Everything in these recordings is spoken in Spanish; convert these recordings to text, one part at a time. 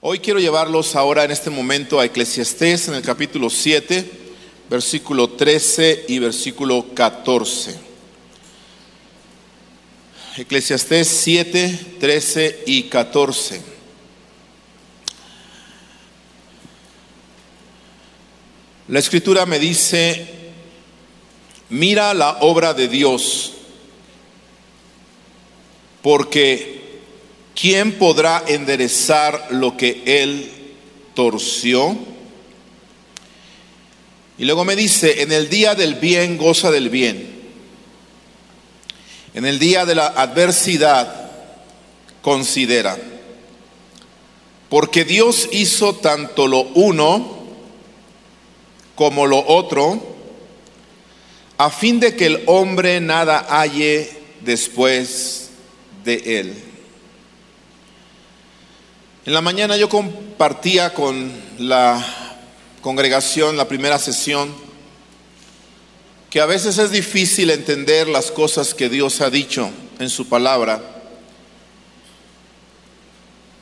Hoy quiero llevarlos ahora en este momento a Eclesiastés en el capítulo 7, versículo 13 y versículo 14. Eclesiastés 7, 13 y 14. La escritura me dice, mira la obra de Dios, porque ¿quién podrá enderezar lo que él torció? Y luego me dice, en el día del bien goza del bien. En el día de la adversidad considera. Porque Dios hizo tanto lo uno como lo otro, a fin de que el hombre nada halle después de él. En la mañana yo compartía con la congregación la primera sesión que a veces es difícil entender las cosas que Dios ha dicho en su palabra,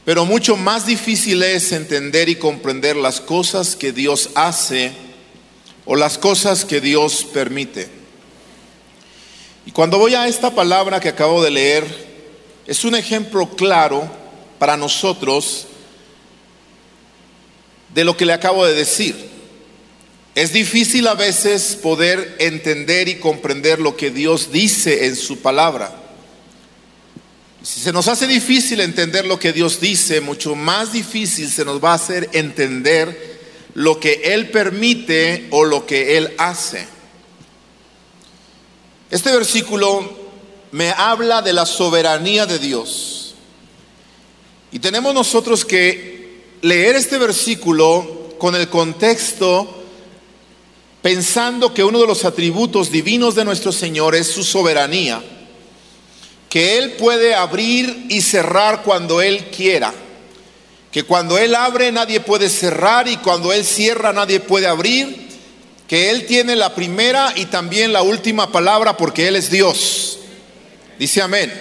pero mucho más difícil es entender y comprender las cosas que Dios hace o las cosas que Dios permite. Y cuando voy a esta palabra que acabo de leer, es un ejemplo claro para nosotros de lo que le acabo de decir. Es difícil a veces poder entender y comprender lo que Dios dice en su palabra. Si se nos hace difícil entender lo que Dios dice, mucho más difícil se nos va a hacer entender lo que Él permite o lo que Él hace. Este versículo me habla de la soberanía de Dios. Y tenemos nosotros que leer este versículo con el contexto pensando que uno de los atributos divinos de nuestro Señor es su soberanía, que Él puede abrir y cerrar cuando Él quiera, que cuando Él abre nadie puede cerrar y cuando Él cierra nadie puede abrir, que Él tiene la primera y también la última palabra porque Él es Dios. Dice amén,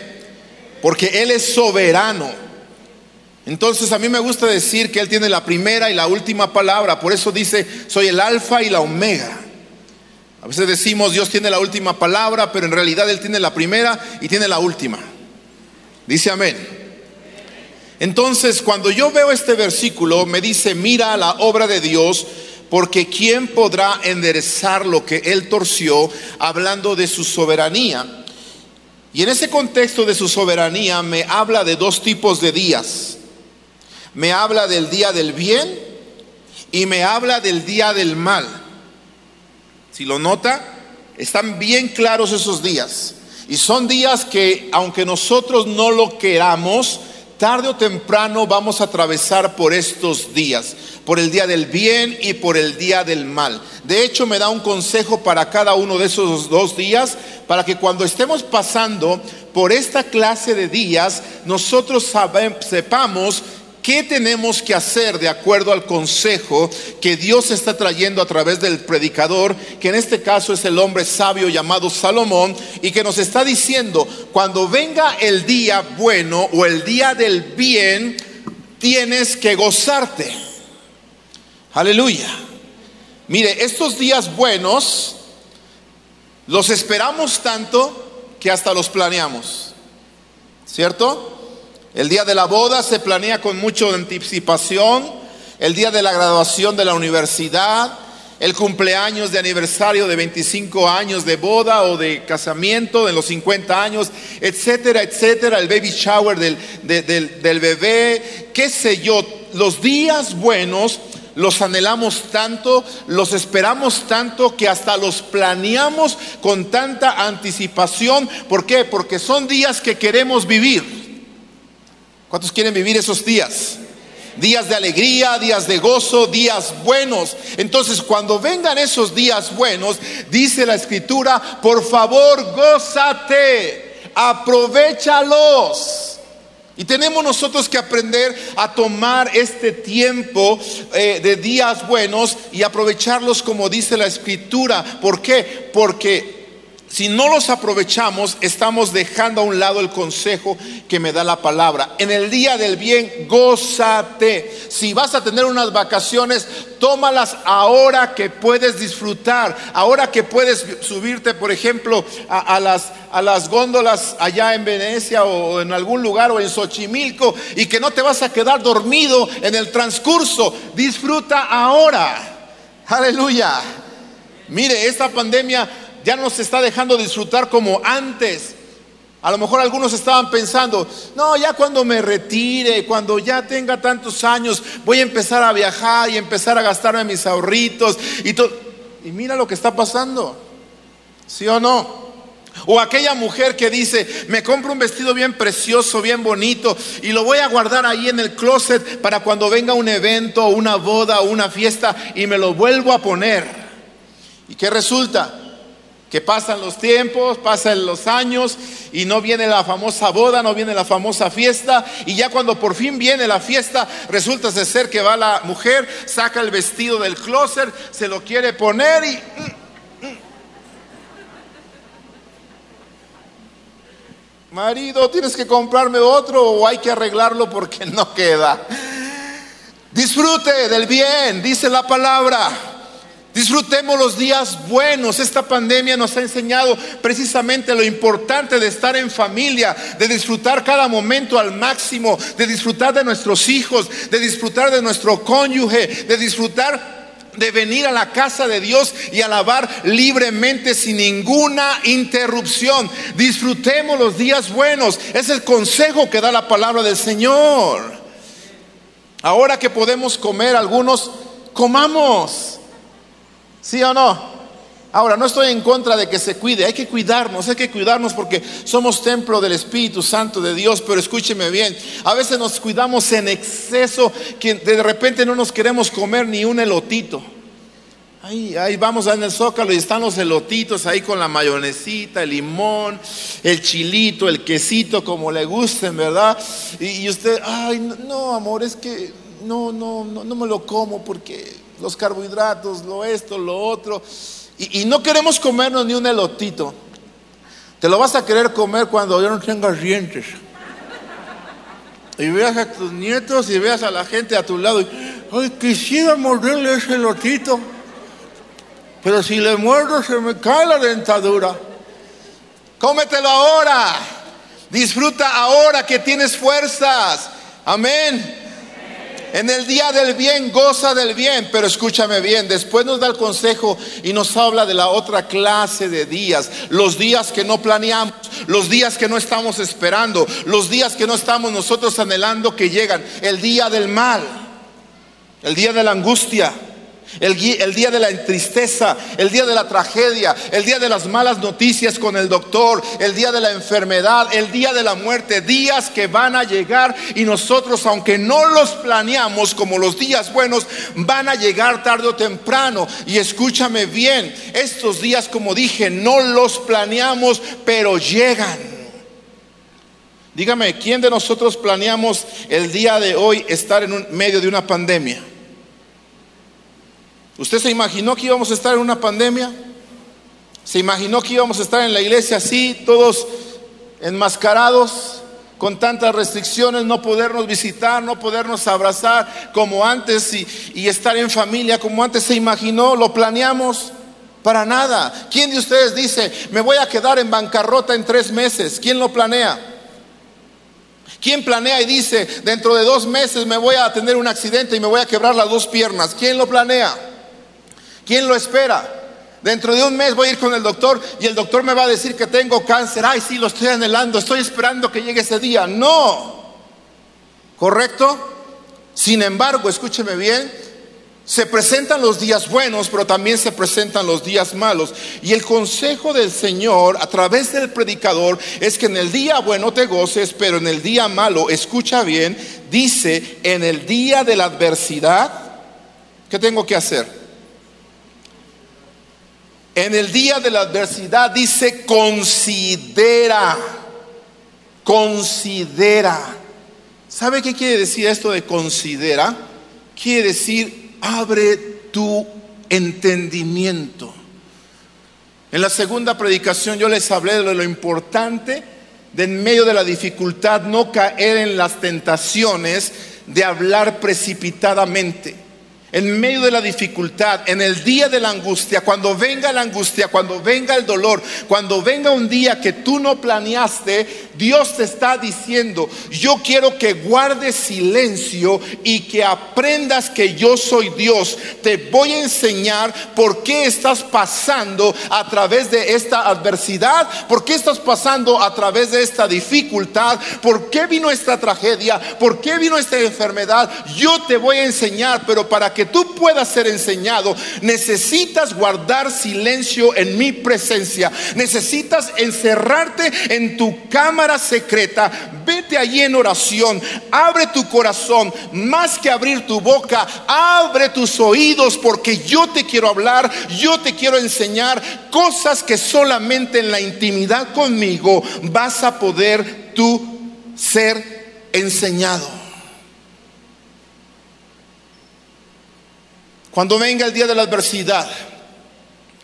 porque Él es soberano. Entonces a mí me gusta decir que Él tiene la primera y la última palabra, por eso dice, soy el alfa y la omega. A veces decimos, Dios tiene la última palabra, pero en realidad Él tiene la primera y tiene la última. Dice amén. Entonces, cuando yo veo este versículo, me dice, mira la obra de Dios, porque ¿quién podrá enderezar lo que Él torció, hablando de su soberanía? Y en ese contexto de su soberanía me habla de dos tipos de días me habla del día del bien y me habla del día del mal. Si lo nota, están bien claros esos días. Y son días que, aunque nosotros no lo queramos, tarde o temprano vamos a atravesar por estos días, por el día del bien y por el día del mal. De hecho, me da un consejo para cada uno de esos dos días, para que cuando estemos pasando por esta clase de días, nosotros sepamos ¿Qué tenemos que hacer de acuerdo al consejo que Dios está trayendo a través del predicador, que en este caso es el hombre sabio llamado Salomón, y que nos está diciendo, cuando venga el día bueno o el día del bien, tienes que gozarte. Aleluya. Mire, estos días buenos los esperamos tanto que hasta los planeamos. ¿Cierto? El día de la boda se planea con mucha anticipación, el día de la graduación de la universidad, el cumpleaños de aniversario de 25 años de boda o de casamiento de los 50 años, etcétera, etcétera, el baby shower del, del bebé, qué sé yo, los días buenos los anhelamos tanto, los esperamos tanto que hasta los planeamos con tanta anticipación. ¿Por qué? Porque son días que queremos vivir. ¿Cuántos quieren vivir esos días? Días de alegría, días de gozo, días buenos. Entonces, cuando vengan esos días buenos, dice la escritura, por favor, gózate, aprovechalos. Y tenemos nosotros que aprender a tomar este tiempo eh, de días buenos y aprovecharlos como dice la escritura. ¿Por qué? Porque si no los aprovechamos, estamos dejando a un lado el consejo que me da la palabra. En el día del bien, gózate. Si vas a tener unas vacaciones, tómalas ahora que puedes disfrutar, ahora que puedes subirte, por ejemplo, a, las, a las góndolas allá en Venecia o en algún lugar o en Xochimilco y que no te vas a quedar dormido en el transcurso. Disfruta ahora. Aleluya. Mire, esta pandemia ya no se está dejando disfrutar como antes. A lo mejor algunos estaban pensando, no, ya cuando me retire, cuando ya tenga tantos años, voy a empezar a viajar y empezar a gastarme mis ahorritos y todo. Y mira lo que está pasando, ¿sí o no? O aquella mujer que dice, me compro un vestido bien precioso, bien bonito, y lo voy a guardar ahí en el closet para cuando venga un evento, una boda una fiesta, y me lo vuelvo a poner. ¿Y qué resulta? Que pasan los tiempos, pasan los años y no viene la famosa boda, no viene la famosa fiesta y ya cuando por fin viene la fiesta resulta ser que va la mujer, saca el vestido del closet, se lo quiere poner y... Mm, mm. Marido, tienes que comprarme otro o hay que arreglarlo porque no queda. Disfrute del bien, dice la palabra. Disfrutemos los días buenos. Esta pandemia nos ha enseñado precisamente lo importante de estar en familia, de disfrutar cada momento al máximo, de disfrutar de nuestros hijos, de disfrutar de nuestro cónyuge, de disfrutar de venir a la casa de Dios y alabar libremente sin ninguna interrupción. Disfrutemos los días buenos. Es el consejo que da la palabra del Señor. Ahora que podemos comer algunos, comamos. ¿Sí o no? Ahora, no estoy en contra de que se cuide, hay que cuidarnos, hay que cuidarnos porque somos templo del Espíritu Santo de Dios, pero escúcheme bien, a veces nos cuidamos en exceso que de repente no nos queremos comer ni un elotito. Ahí, ahí vamos en el zócalo y están los elotitos ahí con la mayonesita, el limón, el chilito, el quesito, como le gusten, ¿verdad? Y, y usted, ay, no, amor, es que no, no, no, no me lo como porque los carbohidratos, lo esto, lo otro. Y, no queremos comernos ni un elotito. Te lo vas a querer comer cuando ya no tengas dientes. Y veas a tus nietos y veas a la gente a tu lado. Y, Ay, quisiera morderle ese elotito. Pero si le muerdo se me cae la dentadura. Cómetelo ahora. Disfruta ahora que tienes fuerzas. Amén. En el día del bien, goza del bien, pero escúchame bien, después nos da el consejo y nos habla de la otra clase de días, los días que no planeamos, los días que no estamos esperando, los días que no estamos nosotros anhelando que llegan, el día del mal, el día de la angustia, el, día de la tristeza, el día de la tragedia, el día de las malas noticias con el doctor, el día de la enfermedad, el día de la muerte, días que van a llegar y nosotros, aunque no los planeamos como los días buenos, van a llegar tarde o temprano. Y escúchame bien, estos días, como dije, no los planeamos, pero llegan. Dígame, ¿quién de nosotros planeamos el día de hoy estar en medio de una pandemia? ¿Usted se imaginó que íbamos a estar en una pandemia? ¿Se imaginó que íbamos a estar en la iglesia así, todos enmascarados, con tantas restricciones, no podernos visitar, no podernos abrazar como antes y, y estar en familia como antes se imaginó? ¿Lo planeamos? Para nada. ¿Quién de ustedes dice, me voy a quedar en bancarrota en tres meses? ¿Quién lo planea? ¿Quién planea y dice, dentro de dos meses me voy a tener un accidente y me voy a quebrar las dos piernas? ¿Quién lo planea? ¿Quién lo espera? Dentro de un mes voy a ir con el doctor y el doctor me va a decir que tengo cáncer. Ay, sí, lo estoy anhelando, estoy esperando que llegue ese día. No. ¿Correcto? Sin embargo, escúcheme bien, se presentan los días buenos, pero también se presentan los días malos. Y el consejo del Señor a través del predicador es que en el día bueno te goces, pero en el día malo, escucha bien, dice, en el día de la adversidad, ¿qué tengo que hacer? En el día de la adversidad dice considera, considera. ¿Sabe qué quiere decir esto de considera? Quiere decir abre tu entendimiento. En la segunda predicación yo les hablé de lo importante de en medio de la dificultad no caer en las tentaciones de hablar precipitadamente en medio de la dificultad, en el día de la angustia, cuando venga la angustia, cuando venga el dolor, cuando venga un día que tú no planeaste, Dios te está diciendo, yo quiero que guardes silencio y que aprendas que yo soy Dios. Te voy a enseñar por qué estás pasando a través de esta adversidad, por qué estás pasando a través de esta dificultad, por qué vino esta tragedia, por qué vino esta enfermedad. Yo te voy a enseñar, pero para que tú puedas ser enseñado, necesitas guardar silencio en mi presencia. Necesitas encerrarte en tu cámara secreta. Vete allí en oración. Abre tu corazón. Más que abrir tu boca, abre tus oídos porque yo te quiero hablar. Yo te quiero enseñar cosas que solamente en la intimidad conmigo vas a poder tú ser enseñado. Cuando venga el día de la adversidad,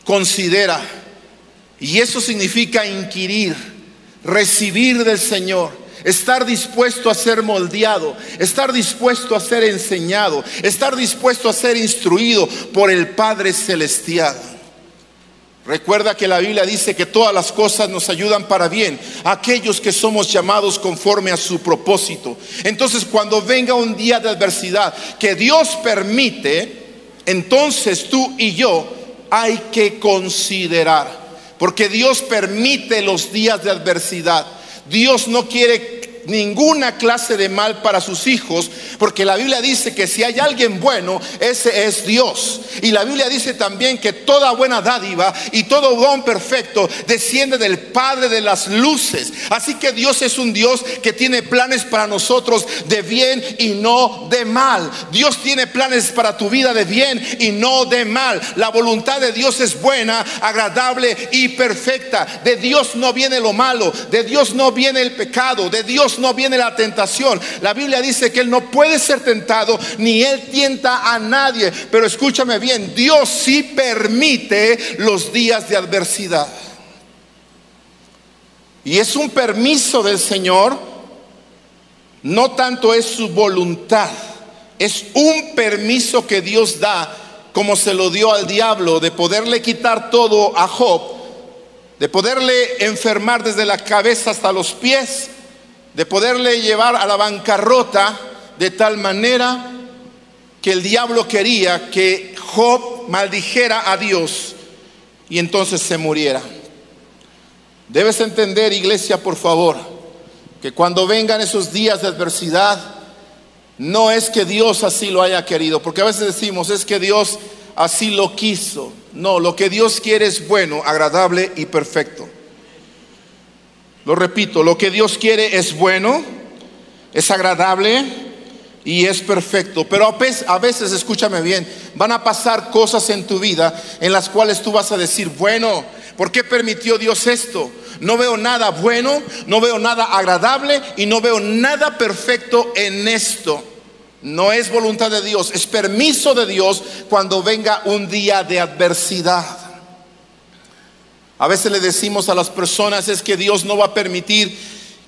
considera, y eso significa inquirir, recibir del Señor, estar dispuesto a ser moldeado, estar dispuesto a ser enseñado, estar dispuesto a ser instruido por el Padre Celestial. Recuerda que la Biblia dice que todas las cosas nos ayudan para bien, aquellos que somos llamados conforme a su propósito. Entonces, cuando venga un día de adversidad que Dios permite, entonces tú y yo hay que considerar, porque Dios permite los días de adversidad. Dios no quiere ninguna clase de mal para sus hijos, porque la Biblia dice que si hay alguien bueno, ese es Dios. Y la Biblia dice también que toda buena dádiva y todo don perfecto desciende del Padre de las luces. Así que Dios es un Dios que tiene planes para nosotros de bien y no de mal. Dios tiene planes para tu vida de bien y no de mal. La voluntad de Dios es buena, agradable y perfecta. De Dios no viene lo malo, de Dios no viene el pecado, de Dios no viene la tentación. La Biblia dice que Él no puede ser tentado, ni Él tienta a nadie. Pero escúchame bien, Dios sí permite los días de adversidad. Y es un permiso del Señor, no tanto es su voluntad, es un permiso que Dios da, como se lo dio al diablo, de poderle quitar todo a Job, de poderle enfermar desde la cabeza hasta los pies, de poderle llevar a la bancarrota de tal manera que el diablo quería que Job maldijera a Dios y entonces se muriera. Debes entender, iglesia, por favor, que cuando vengan esos días de adversidad, no es que Dios así lo haya querido, porque a veces decimos, es que Dios así lo quiso. No, lo que Dios quiere es bueno, agradable y perfecto. Lo repito, lo que Dios quiere es bueno, es agradable y es perfecto. Pero a veces, escúchame bien, van a pasar cosas en tu vida en las cuales tú vas a decir, bueno, ¿por qué permitió Dios esto? No veo nada bueno, no veo nada agradable y no veo nada perfecto en esto. No es voluntad de Dios, es permiso de Dios cuando venga un día de adversidad. A veces le decimos a las personas es que Dios no va a permitir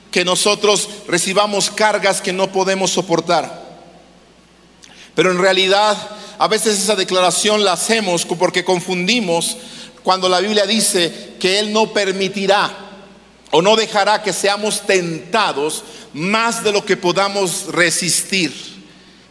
que nosotros recibamos cargas que no podemos soportar. Pero en realidad a veces esa declaración la hacemos porque confundimos cuando la Biblia dice que Él no permitirá o no dejará que seamos tentados más de lo que podamos resistir.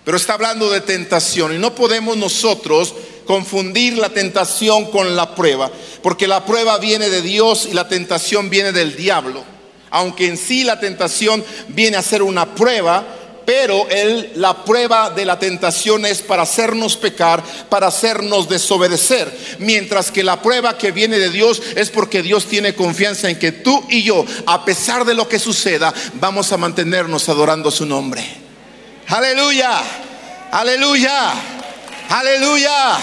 Pero está hablando de tentación y no podemos nosotros confundir la tentación con la prueba, porque la prueba viene de Dios y la tentación viene del diablo. Aunque en sí la tentación viene a ser una prueba, pero él, la prueba de la tentación es para hacernos pecar, para hacernos desobedecer. Mientras que la prueba que viene de Dios es porque Dios tiene confianza en que tú y yo, a pesar de lo que suceda, vamos a mantenernos adorando su nombre. Aleluya, aleluya. Aleluya.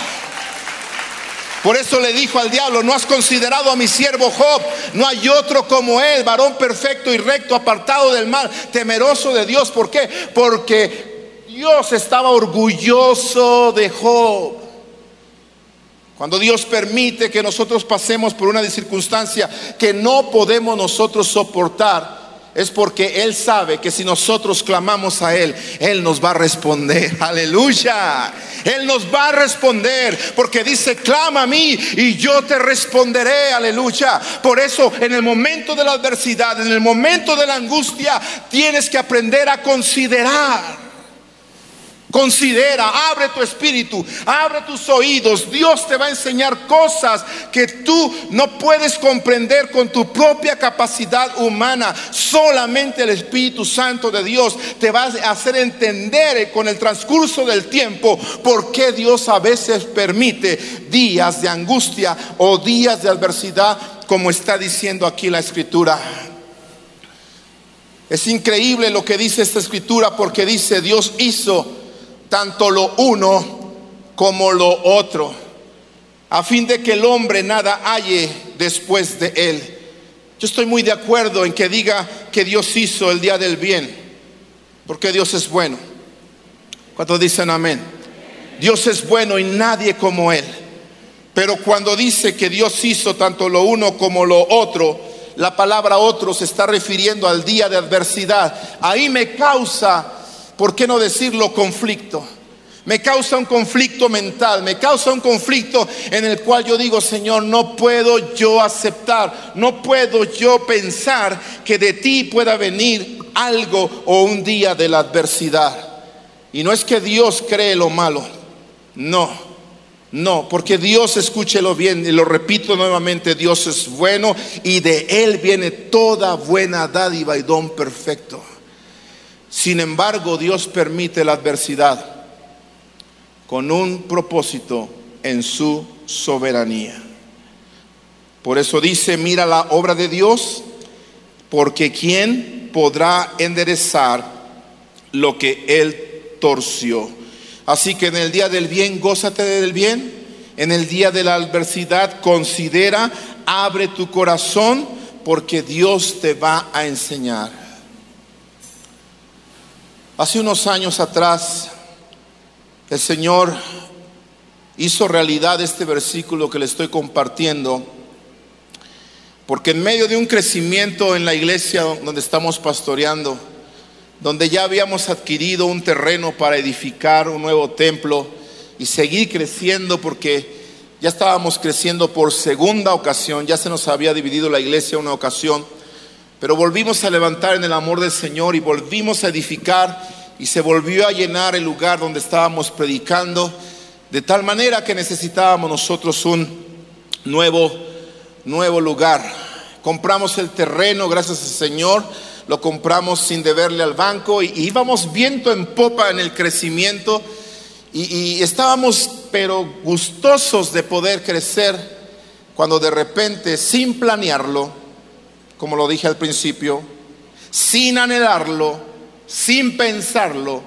Por eso le dijo al diablo, no has considerado a mi siervo Job, no hay otro como él, varón perfecto y recto, apartado del mal, temeroso de Dios. ¿Por qué? Porque Dios estaba orgulloso de Job. Cuando Dios permite que nosotros pasemos por una circunstancia que no podemos nosotros soportar, es porque Él sabe que si nosotros clamamos a Él, Él nos va a responder. Aleluya. Él nos va a responder porque dice, clama a mí y yo te responderé. Aleluya. Por eso en el momento de la adversidad, en el momento de la angustia, tienes que aprender a considerar Considera, abre tu espíritu, abre tus oídos. Dios te va a enseñar cosas que tú no puedes comprender con tu propia capacidad humana. Solamente el Espíritu Santo de Dios te va a hacer entender con el transcurso del tiempo por qué Dios a veces permite días de angustia o días de adversidad, como está diciendo aquí la escritura. Es increíble lo que dice esta escritura porque dice Dios hizo tanto lo uno como lo otro, a fin de que el hombre nada halle después de él. Yo estoy muy de acuerdo en que diga que Dios hizo el día del bien, porque Dios es bueno. ¿Cuántos dicen amén? Dios es bueno y nadie como Él. Pero cuando dice que Dios hizo tanto lo uno como lo otro, la palabra otro se está refiriendo al día de adversidad. Ahí me causa ¿por qué no decirlo conflicto? Me causa un conflicto mental, me causa un conflicto en el cual yo digo, Señor, no puedo yo aceptar, no puedo yo pensar que de ti pueda venir algo o un día de la adversidad. Y no es que Dios cree lo malo, no, no, porque Dios escúchelo bien y lo repito nuevamente, Dios es bueno y de Él viene toda buena dádiva y don perfecto. Sin embargo, Dios permite la adversidad con un propósito en su soberanía. Por eso dice, mira la obra de Dios, porque ¿quién podrá enderezar lo que Él torció? Así que en el día del bien, gózate del bien. En el día de la adversidad, considera, abre tu corazón, porque Dios te va a enseñar. Hace unos años atrás, el Señor hizo realidad este versículo que le estoy compartiendo, porque en medio de un crecimiento en la iglesia donde estamos pastoreando, donde ya habíamos adquirido un terreno para edificar un nuevo templo y seguir creciendo porque ya estábamos creciendo por segunda ocasión, ya se nos había dividido la iglesia una ocasión pero volvimos a levantar en el amor del Señor y volvimos a edificar y se volvió a llenar el lugar donde estábamos predicando, de tal manera que necesitábamos nosotros un nuevo, nuevo lugar. Compramos el terreno, gracias al Señor, lo compramos sin deberle al banco y, íbamos viento en popa en el crecimiento y, y estábamos pero gustosos de poder crecer cuando de repente, sin planearlo, como lo dije al principio, sin anhelarlo, sin pensarlo,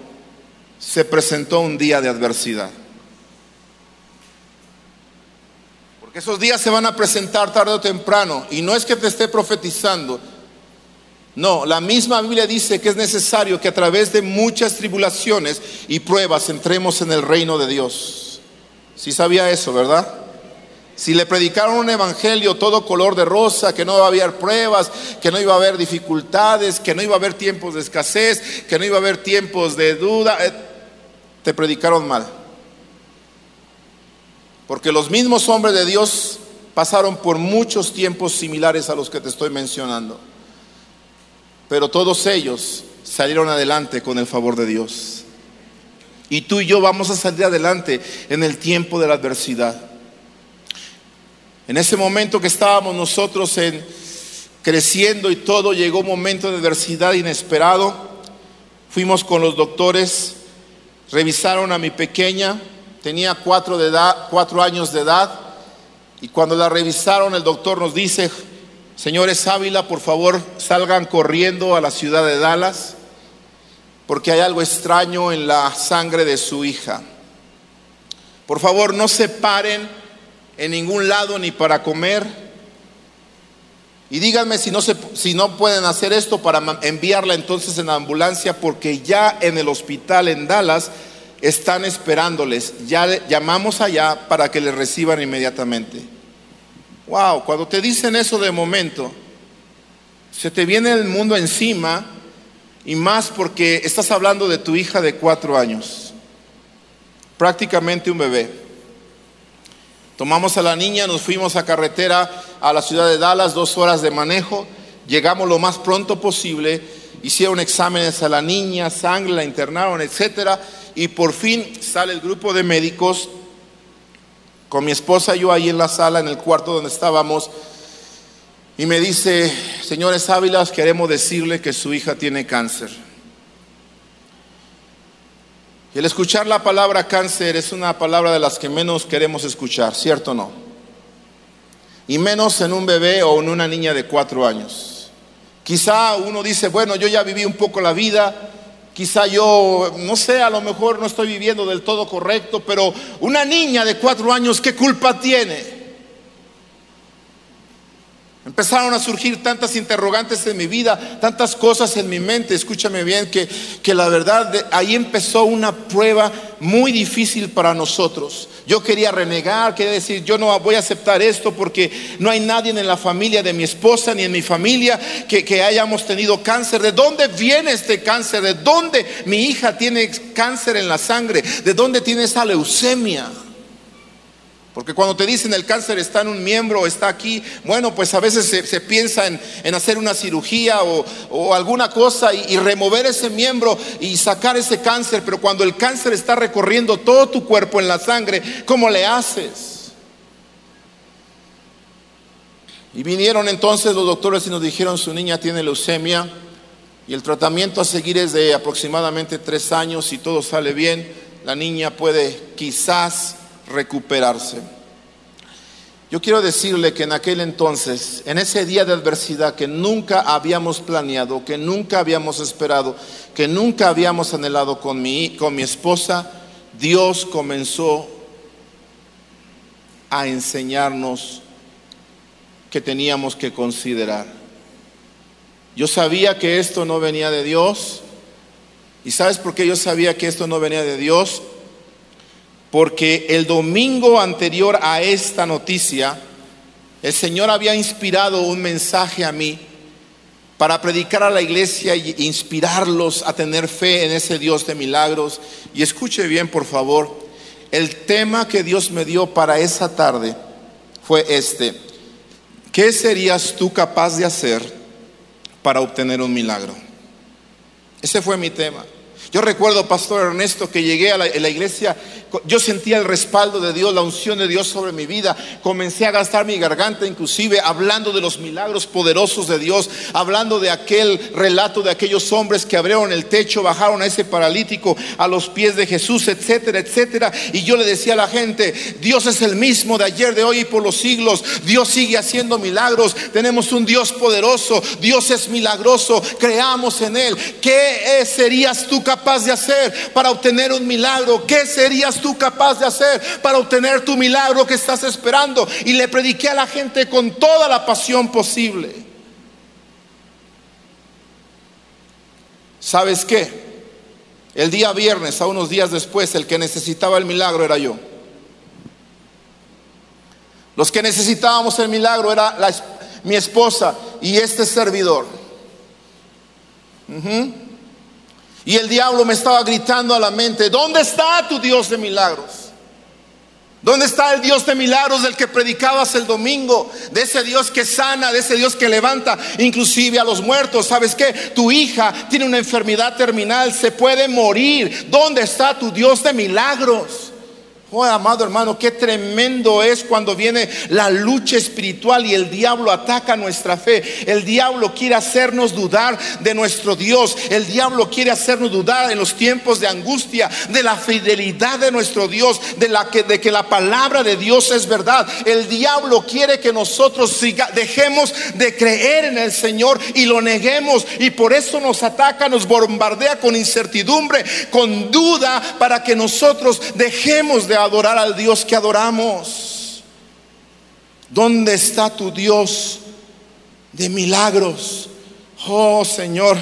se presentó un día de adversidad. Porque esos días se van a presentar tarde o temprano. Y no es que te esté profetizando. No, la misma Biblia dice que es necesario que a través de muchas tribulaciones y pruebas entremos en el reino de Dios. Si ¿Sí sabía eso, ¿verdad? Si le predicaron un evangelio todo color de rosa, que no iba a haber pruebas, que no iba a haber dificultades, que no iba a haber tiempos de escasez, que no iba a haber tiempos de duda, eh, te predicaron mal. Porque los mismos hombres de Dios pasaron por muchos tiempos similares a los que te estoy mencionando. Pero todos ellos salieron adelante con el favor de Dios. Y tú y yo vamos a salir adelante en el tiempo de la adversidad. En ese momento que estábamos nosotros en, creciendo y todo, llegó un momento de adversidad inesperado. Fuimos con los doctores, revisaron a mi pequeña, tenía cuatro, de edad, cuatro años de edad, y cuando la revisaron el doctor nos dice, señores Ávila, por favor salgan corriendo a la ciudad de Dallas, porque hay algo extraño en la sangre de su hija. Por favor, no se paren en ningún lado ni para comer. Y díganme si no, se, si no pueden hacer esto para enviarla entonces en ambulancia, porque ya en el hospital en Dallas están esperándoles. Ya llamamos allá para que les reciban inmediatamente. Wow, cuando te dicen eso de momento, se te viene el mundo encima y más porque estás hablando de tu hija de cuatro años, prácticamente un bebé. Tomamos a la niña, nos fuimos a carretera a la ciudad de Dallas, dos horas de manejo, llegamos lo más pronto posible, hicieron exámenes a la niña, sangre, la internaron, etcétera y por fin sale el grupo de médicos con mi esposa y yo ahí en la sala, en el cuarto donde estábamos, y me dice, señores Ávilas, queremos decirle que su hija tiene cáncer. Y el escuchar la palabra cáncer es una palabra de las que menos queremos escuchar, ¿cierto o no? Y menos en un bebé o en una niña de cuatro años. Quizá uno dice, bueno, yo ya viví un poco la vida, Quizá yo, no sé, a lo mejor no estoy viviendo del todo correcto, pero una niña de cuatro años, ¿qué culpa tiene? Empezaron a surgir tantas interrogantes en mi vida, tantas cosas en mi mente, escúchame bien, que, que la verdad ahí empezó una prueba muy difícil para nosotros. Yo quería renegar, quería decir, yo no voy a aceptar esto porque no hay nadie en la familia de mi esposa ni en mi familia que, que hayamos tenido cáncer. ¿De dónde viene este cáncer? ¿De dónde mi hija tiene cáncer en la sangre? ¿De dónde tiene esa leucemia? Porque cuando te dicen el cáncer está en un miembro, está aquí, bueno, pues a veces se, piensa en, hacer una cirugía o, alguna cosa y, y, remover ese miembro y sacar ese cáncer, pero cuando el cáncer está recorriendo todo tu cuerpo en la sangre, ¿cómo le haces? Y vinieron entonces los doctores y nos dijeron su niña tiene leucemia y el tratamiento a seguir es de aproximadamente tres años, si todo sale bien, la niña puede quizás recuperarse. Yo quiero decirle que en aquel entonces, en ese día de adversidad que nunca habíamos planeado, que nunca habíamos esperado, que nunca habíamos anhelado con mi, con mi esposa, Dios comenzó a enseñarnos que teníamos que considerar. Yo sabía que esto no venía de Dios. ¿Y sabes por qué yo sabía que esto no venía de Dios? Porque el domingo anterior a esta noticia, el Señor había inspirado un mensaje a mí para predicar a la iglesia e inspirarlos a tener fe en ese Dios de milagros. Y escuche bien, por favor, el tema que Dios me dio para esa tarde fue este. ¿Qué serías tú capaz de hacer para obtener un milagro? Ese fue mi tema. Yo recuerdo, Pastor Ernesto, que llegué a la, iglesia, yo sentía el respaldo de Dios, la unción de Dios sobre mi vida. Comencé a gastar mi garganta, inclusive hablando de los milagros poderosos de Dios, hablando de aquel relato de aquellos hombres que abrieron el techo, bajaron a ese paralítico a los pies de Jesús, etcétera, etcétera. Y yo le decía a la gente, Dios es el mismo de ayer, de hoy y por los siglos. Dios sigue haciendo milagros. Tenemos un Dios poderoso. Dios es milagroso. Creamos en Él. ¿Qué serías tú capaz? Capaz de hacer para obtener un milagro? ¿Qué serías tú capaz de hacer para obtener tu milagro que estás esperando? Y le prediqué a la gente con toda la pasión posible. ¿Sabes qué? El día viernes, a unos días después, el que necesitaba el milagro era yo. Los que necesitábamos el milagro era mi esposa y este servidor. Y el diablo me estaba gritando a la mente, ¿dónde está tu Dios de milagros? ¿Dónde está el Dios de milagros del que predicabas el domingo? De ese Dios que sana, de ese Dios que levanta inclusive a los muertos. ¿Sabes qué? Tu hija tiene una enfermedad terminal, se puede morir. ¿Dónde está tu Dios de milagros? Oh, amado hermano, qué tremendo es cuando viene la lucha espiritual y el diablo ataca nuestra fe. El diablo quiere hacernos dudar de nuestro Dios. El diablo quiere hacernos dudar en los tiempos de angustia de la fidelidad de nuestro Dios, de, la que, de que la palabra de Dios es verdad. El diablo quiere que nosotros dejemos de creer en el Señor y lo neguemos. Y por eso nos ataca, nos bombardea con incertidumbre, con duda, para que nosotros dejemos de adorar al Dios que adoramos. ¿Dónde está tu Dios de milagros? Oh Señor,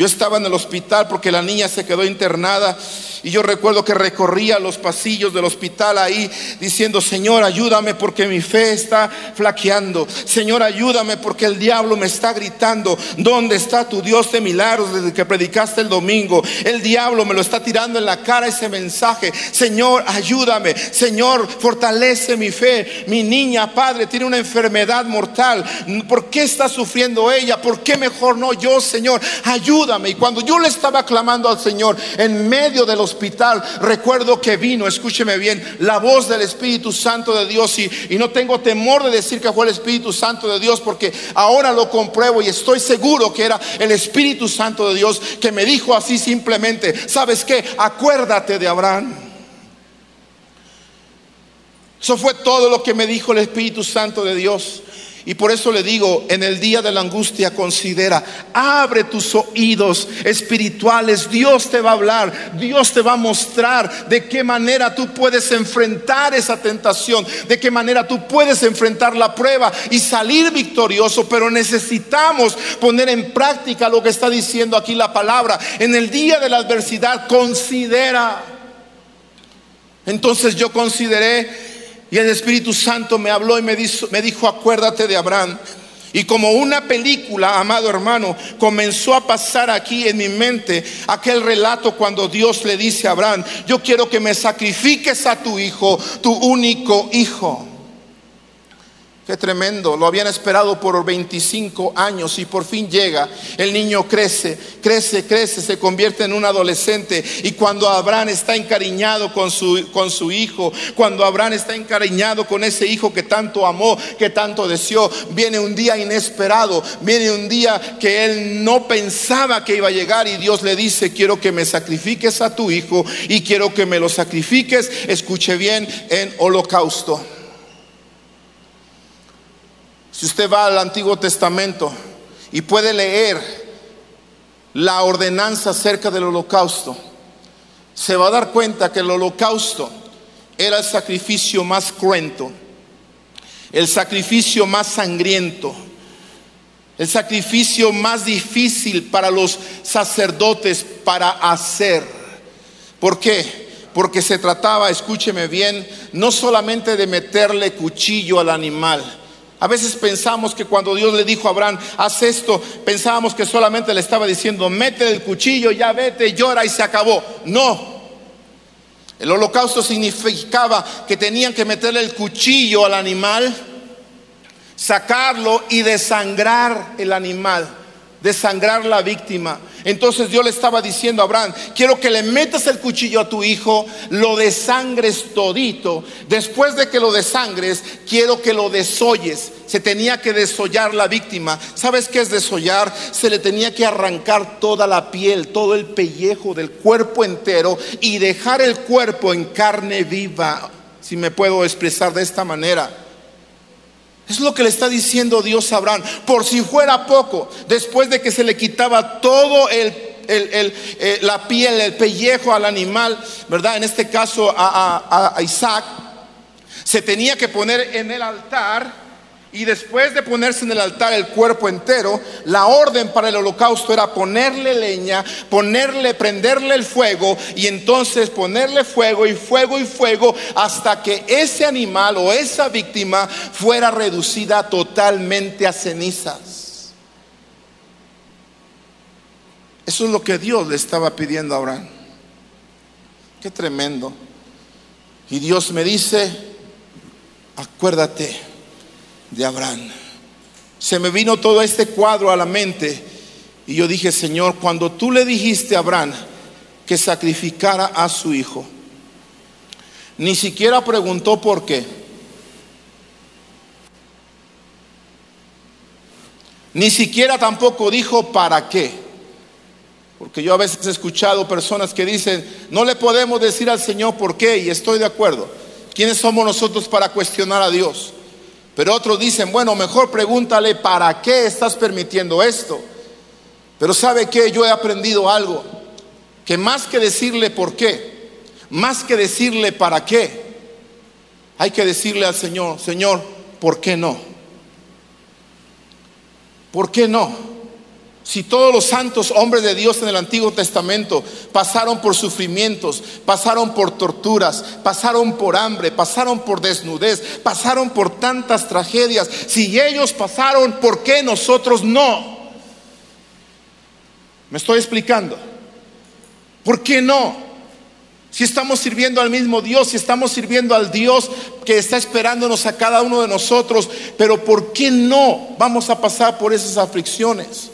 yo estaba en el hospital porque la niña se quedó internada Y yo recuerdo que recorría los pasillos del hospital ahí diciendo, Señor, ayúdame porque mi fe está flaqueando. Señor, ayúdame porque el diablo me está gritando, ¿dónde está tu Dios de milagros desde que predicaste el domingo? El diablo me lo está tirando en la cara ese mensaje. Señor, ayúdame. Señor, fortalece mi fe. Mi niña, Padre, tiene una enfermedad mortal. ¿Por qué está sufriendo ella? ¿Por qué mejor no yo, Señor? Ayúdame. Y cuando yo le estaba clamando al Señor en medio de los hospital, recuerdo que vino, escúcheme bien, la voz del Espíritu Santo de Dios y, y no tengo temor de decir que fue el Espíritu Santo de Dios porque ahora lo compruebo y estoy seguro que era el Espíritu Santo de Dios que me dijo así simplemente, ¿sabes qué? Acuérdate de Abraham. Eso fue todo lo que me dijo el Espíritu Santo de Dios. Y por eso le digo, en el día de la angustia considera, abre tus oídos espirituales, Dios te va a hablar, Dios te va a mostrar de qué manera tú puedes enfrentar esa tentación, de qué manera tú puedes enfrentar la prueba y salir victorioso, pero necesitamos poner en práctica lo que está diciendo aquí la palabra. En el día de la adversidad, considera. Entonces yo consideré y el Espíritu Santo me habló y me dijo, acuérdate de Abraham. Y como una película, amado hermano, comenzó a pasar aquí en mi mente aquel relato cuando Dios le dice a Abraham, yo quiero que me sacrifiques a tu hijo, tu único hijo. Qué tremendo, lo habían esperado por 25 años y por fin llega. El niño crece, crece, crece, se convierte en un adolescente. Y cuando Abraham está encariñado con su, con su hijo, cuando Abraham está encariñado con ese hijo que tanto amó, que tanto deseó, viene un día inesperado, viene un día que él no pensaba que iba a llegar y Dios le dice, quiero que me sacrifiques a tu hijo y quiero que me lo sacrifiques, escuche bien, en holocausto. Si usted va al Antiguo Testamento y puede leer la ordenanza acerca del holocausto, se va a dar cuenta que el holocausto era el sacrificio más cruento, el sacrificio más sangriento, el sacrificio más difícil para los sacerdotes para hacer. ¿Por qué? Porque se trataba, escúcheme bien, no solamente de meterle cuchillo al animal, a veces pensamos que cuando Dios le dijo a Abraham, haz esto, pensábamos que solamente le estaba diciendo, mete el cuchillo, ya vete, llora y se acabó. No. El holocausto significaba que tenían que meterle el cuchillo al animal, sacarlo y desangrar el animal, desangrar la víctima. Entonces Dios le estaba diciendo a Abraham, quiero que le metas el cuchillo a tu hijo, lo desangres todito. Después de que lo desangres, quiero que lo desolles. Se tenía que desollar la víctima. ¿Sabes qué es desollar? Se le tenía que arrancar toda la piel, todo el pellejo del cuerpo entero y dejar el cuerpo en carne viva, si me puedo expresar de esta manera. Es lo que le está diciendo Dios a Abraham. Por si fuera poco, después de que se le quitaba todo el, eh, la piel, el pellejo al animal, ¿verdad? En este caso a Isaac, se tenía que poner en el altar y después de ponerse en el altar el cuerpo entero, la orden para el holocausto era ponerle leña, ponerle, prenderle el fuego y entonces ponerle fuego y fuego y fuego hasta que ese animal o esa víctima fuera reducida totalmente a cenizas. Eso es lo que Dios le estaba pidiendo a Abraham. Qué tremendo. Y Dios me dice, acuérdate de Abraham. Se me vino todo este cuadro a la mente y yo dije, Señor, cuando tú le dijiste a Abraham que sacrificara a su hijo, ni siquiera preguntó por qué. Ni siquiera tampoco dijo para qué. Porque yo a veces he escuchado personas que dicen, no le podemos decir al Señor por qué, y estoy de acuerdo. ¿Quiénes somos nosotros para cuestionar a Dios? Pero otros dicen, bueno, mejor pregúntale para qué estás permitiendo esto. Pero sabe que yo he aprendido algo, que más que decirle por qué, más que decirle para qué, hay que decirle al Señor, Señor, ¿por qué no? ¿Por qué no? Si todos los santos hombres de Dios en el Antiguo Testamento pasaron por sufrimientos, pasaron por torturas, pasaron por hambre, pasaron por desnudez, pasaron por tantas tragedias, si ellos pasaron, ¿por qué nosotros no? ¿Me estoy explicando? ¿Por qué no? Si estamos sirviendo al mismo Dios, si estamos sirviendo al Dios que está esperándonos a cada uno de nosotros, pero ¿por qué no vamos a pasar por esas aflicciones?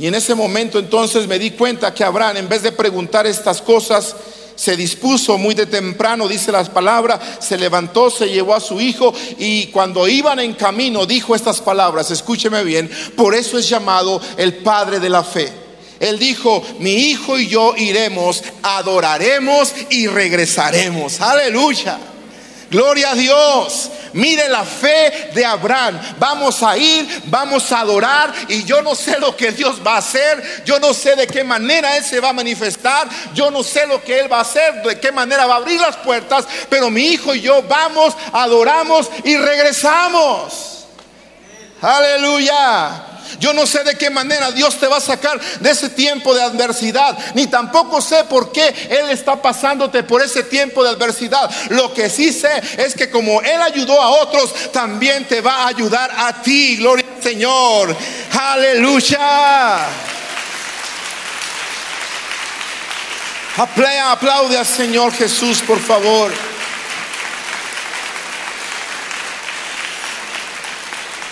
Y en ese momento entonces me di cuenta que Abraham, en vez de preguntar estas cosas, se dispuso muy de temprano, dice las palabras, se levantó, se llevó a su hijo y cuando iban en camino dijo estas palabras, escúcheme bien, por eso es llamado el Padre de la Fe. Él dijo, mi hijo y yo iremos, adoraremos y regresaremos. Aleluya. Gloria a Dios. Mire la fe de Abraham. Vamos a ir, vamos a adorar y yo no sé lo que Dios va a hacer. Yo no sé de qué manera Él se va a manifestar. Yo no sé lo que Él va a hacer, de qué manera va a abrir las puertas. Pero mi hijo y yo vamos, adoramos y regresamos. Aleluya. Yo no sé de qué manera Dios te va a sacar de ese tiempo de adversidad, ni tampoco sé por qué Él está pasándote por ese tiempo de adversidad. Lo que sí sé es que como Él ayudó a otros, también te va a ayudar a ti. Gloria al Señor. Aleluya. Aplaude al Señor Jesús, por favor.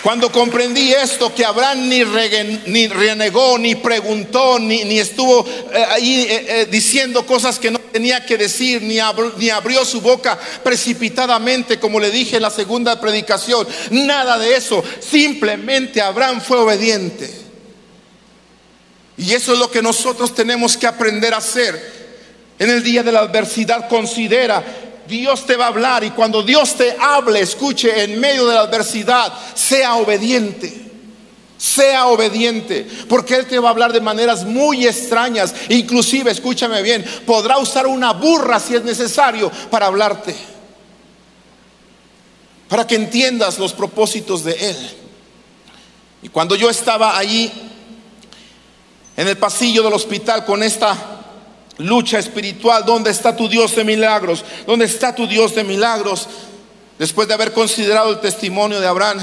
Cuando comprendí esto, que Abraham ni, renegó, ni preguntó, ni, estuvo eh, ahí eh, eh, diciendo cosas que no tenía que decir, ni, ni abrió su boca precipitadamente, como le dije en la segunda predicación, nada de eso. Simplemente Abraham fue obediente. Y eso es lo que nosotros tenemos que aprender a hacer. En el día de la adversidad considera Dios te va a hablar y cuando Dios te hable, escuche, en medio de la adversidad, sea obediente. Sea obediente, porque Él te va a hablar de maneras muy extrañas. Inclusive, escúchame bien, podrá usar una burra si es necesario para hablarte. Para que entiendas los propósitos de Él. Y cuando yo estaba allí en el pasillo del hospital con esta lucha espiritual. ¿Dónde está tu Dios de milagros? ¿Dónde está tu Dios de milagros? Después de haber considerado el testimonio de Abraham,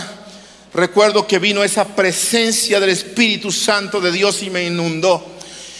recuerdo que vino esa presencia del Espíritu Santo de Dios y me inundó.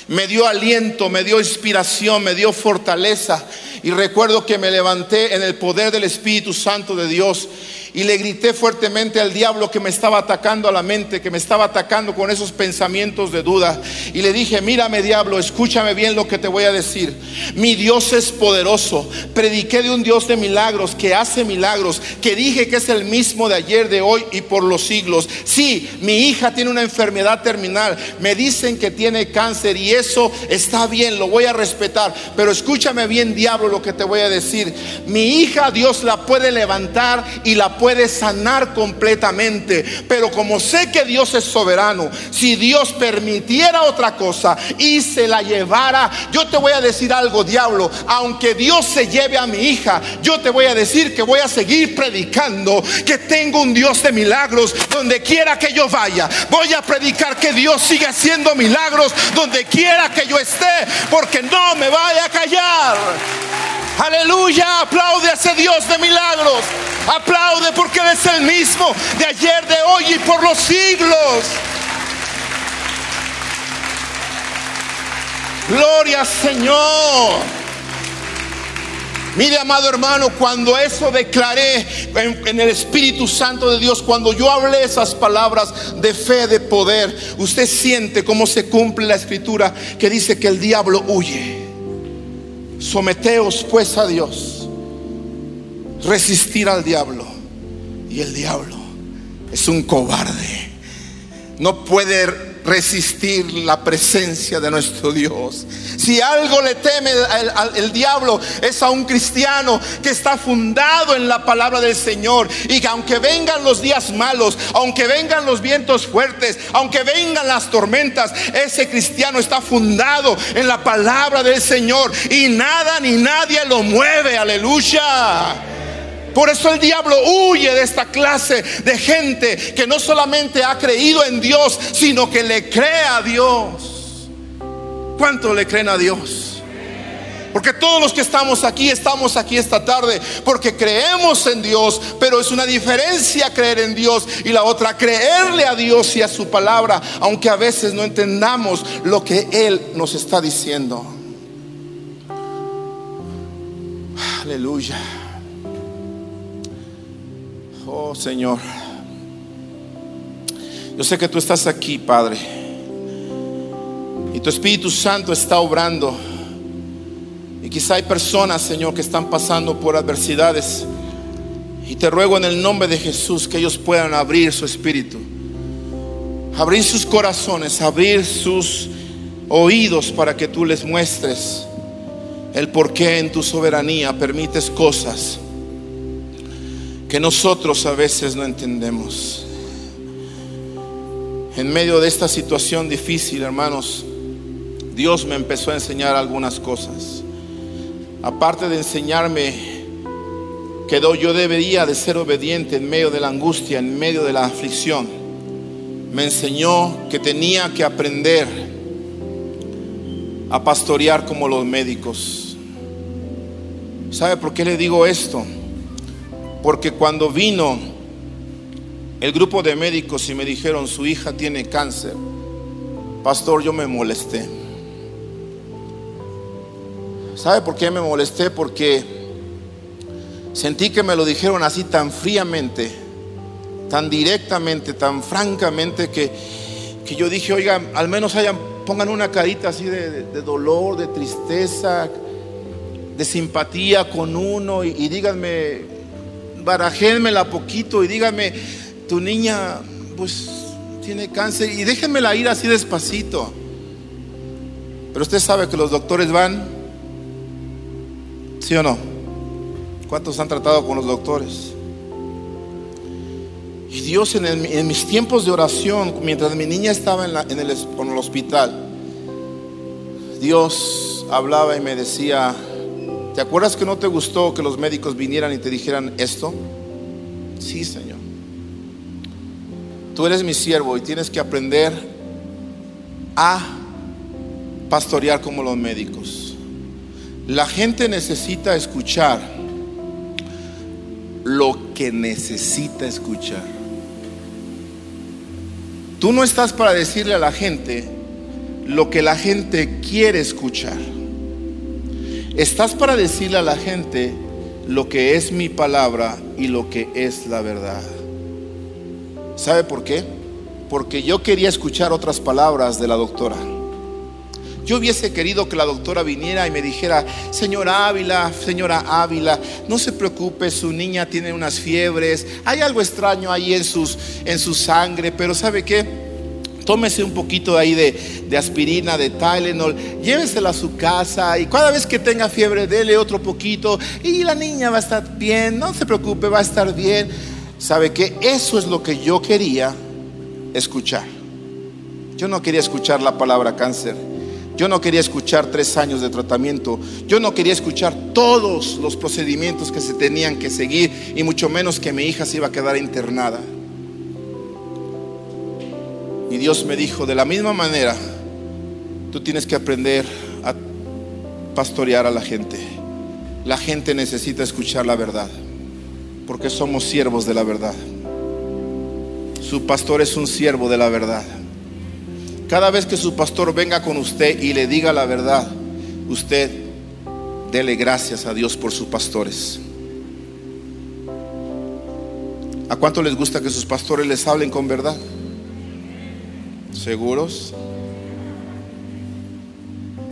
Me dio aliento, me dio inspiración, me dio fortaleza. Y recuerdo que me levanté en el poder del Espíritu Santo de Dios y le grité fuertemente al diablo que me estaba atacando a la mente, que me estaba atacando con esos pensamientos de duda. Y le dije, mírame diablo, escúchame bien lo que te voy a decir. Mi Dios es poderoso. Prediqué de un Dios de milagros, que hace milagros, que dije que es el mismo de ayer, de hoy y por los siglos. Sí, mi hija tiene una enfermedad terminal. Me dicen que tiene cáncer y eso está bien, lo voy a respetar. Pero escúchame bien diablo lo que te voy a decir. Mi hija Dios la puede levantar y la puede puede sanar completamente. Pero como sé que Dios es soberano, si Dios permitiera otra cosa y se la llevara, yo te voy a decir algo, diablo, aunque Dios se lleve a mi hija, yo te voy a decir que voy a seguir predicando, que tengo un Dios de milagros donde quiera que yo vaya. Voy a predicar que Dios sigue haciendo milagros donde quiera que yo esté, porque no me vaya a callar. Aleluya, aplaude a ese Dios de milagros. Aplaude porque Él es el mismo de ayer, de hoy y por los siglos. Gloria Señor. Mire, amado hermano, cuando eso declaré en, el Espíritu Santo de Dios, cuando yo hablé esas palabras de fe, de poder, usted siente cómo se cumple la escritura que dice que el diablo huye. Someteos pues a Dios. Resistir al diablo. Y el diablo es un cobarde. No puede resistir la presencia de nuestro Dios. Si algo le teme el, diablo es a un cristiano que está fundado en la palabra del Señor y que aunque vengan los días malos, aunque vengan los vientos fuertes, aunque vengan las tormentas, ese cristiano está fundado en la palabra del Señor y nada ni nadie lo mueve. Aleluya. Por eso el diablo huye de esta clase de gente que no solamente ha creído en Dios, sino que le cree a Dios. ¿Cuánto le creen a Dios? Porque todos los que estamos aquí, estamos aquí esta tarde porque creemos en Dios, pero es una diferencia creer en Dios y la otra creerle a Dios y a su palabra, aunque a veces no entendamos lo que Él nos está diciendo. Aleluya. Oh Señor, yo sé que tú estás aquí, Padre, y tu Espíritu Santo está obrando. Y quizá hay personas, Señor, que están pasando por adversidades. Y te ruego en el nombre de Jesús que ellos puedan abrir su espíritu, abrir sus corazones, abrir sus oídos para que tú les muestres el por qué en tu soberanía permites cosas que nosotros a veces no entendemos. En medio de esta situación difícil, hermanos, Dios me empezó a enseñar algunas cosas aparte de enseñarme que yo debería de ser obediente en medio de la angustia, en medio de la aflicción, me enseñó que tenía que aprender a pastorear como los médicos. ¿Sabe por qué le digo esto? Porque cuando vino el grupo de médicos y me dijeron, su hija tiene cáncer, pastor, yo me molesté. ¿Sabe por qué me molesté? Porque sentí que me lo dijeron así tan fríamente, tan directamente, tan francamente que, que yo dije, oiga, al menos hayan, pongan una carita así de, dolor, de tristeza, de simpatía con uno y, y díganme, barajénmela poquito y díganme, tu niña pues tiene cáncer y déjenmela ir así despacito. Pero usted sabe que los doctores van ¿Sí o no? ¿Cuántos han tratado con los doctores? Y Dios en, mis tiempos de oración, mientras mi niña estaba en el hospital, Dios hablaba y me decía, ¿te acuerdas que no te gustó que los médicos vinieran y te dijeran esto? Sí, Señor. Tú eres mi siervo y tienes que aprender a pastorear como los médicos. La gente necesita escuchar lo que necesita escuchar. Tú no estás para decirle a la gente lo que la gente quiere escuchar. Estás para decirle a la gente lo que es mi palabra y lo que es la verdad. ¿Sabe por qué? Porque yo quería escuchar otras palabras de la doctora. Yo hubiese querido que la doctora viniera y me dijera, señora Ávila, señora Ávila, no se preocupe, su niña tiene unas fiebres, hay algo extraño ahí en, sus, en su sangre, pero ¿sabe qué? Tómese un poquito ahí de, de, aspirina, de Tylenol, llévesela a su casa y cada vez que tenga fiebre, dele otro poquito y la niña va a estar bien, no se preocupe, va a estar bien. ¿Sabe qué? Eso es lo que yo quería escuchar. Yo no quería escuchar la palabra cáncer. Yo no quería escuchar tres años de tratamiento. Yo no quería escuchar todos los procedimientos que se tenían que seguir y mucho menos que mi hija se iba a quedar internada. Y Dios me dijo, de la misma manera, tú tienes que aprender a pastorear a la gente. La gente necesita escuchar la verdad, porque somos siervos de la verdad. Su pastor es un siervo de la verdad. Cada vez que su pastor venga con usted y le diga la verdad, usted dele gracias a Dios por sus pastores. ¿A cuánto les gusta que sus pastores les hablen con verdad? ¿Seguros?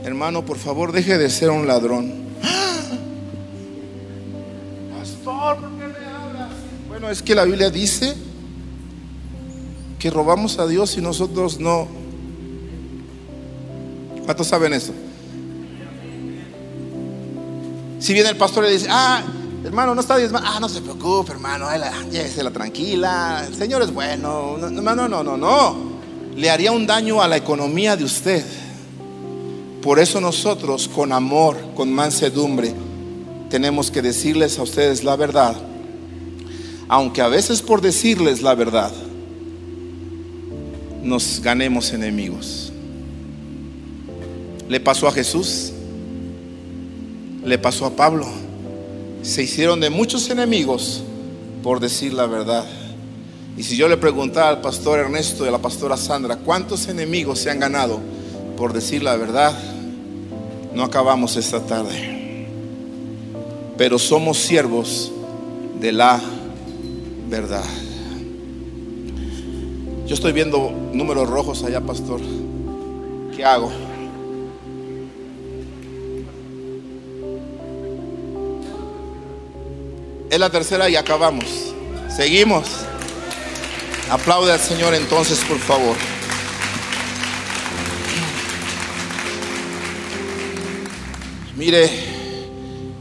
Hermano, por favor, deje de ser un ladrón. Pastor, ¿por qué me hablas? Bueno, es que la Biblia dice que robamos a Dios y nosotros no ¿Cuántos saben eso? Si viene el pastor y le dice, ah, hermano, no está diezmando. Ah, no se preocupe, hermano, la tranquila. El Señor es bueno. No, no, no, no, no. Le haría un daño a la economía de usted. Por eso nosotros, con amor, con mansedumbre, tenemos que decirles a ustedes la verdad aunque a veces por decirles la verdad, nos ganemos enemigos. Le pasó a Jesús, le pasó a Pablo. Se hicieron de muchos enemigos por decir la verdad. Y si yo le preguntara al pastor Ernesto y a la pastora Sandra, ¿cuántos enemigos se han ganado por decir la verdad? No acabamos esta tarde. Pero somos siervos de la verdad. Yo estoy viendo números rojos allá, pastor. ¿Qué hago? Es la tercera y acabamos. Seguimos. Aplaude al Señor entonces, por favor. Mire,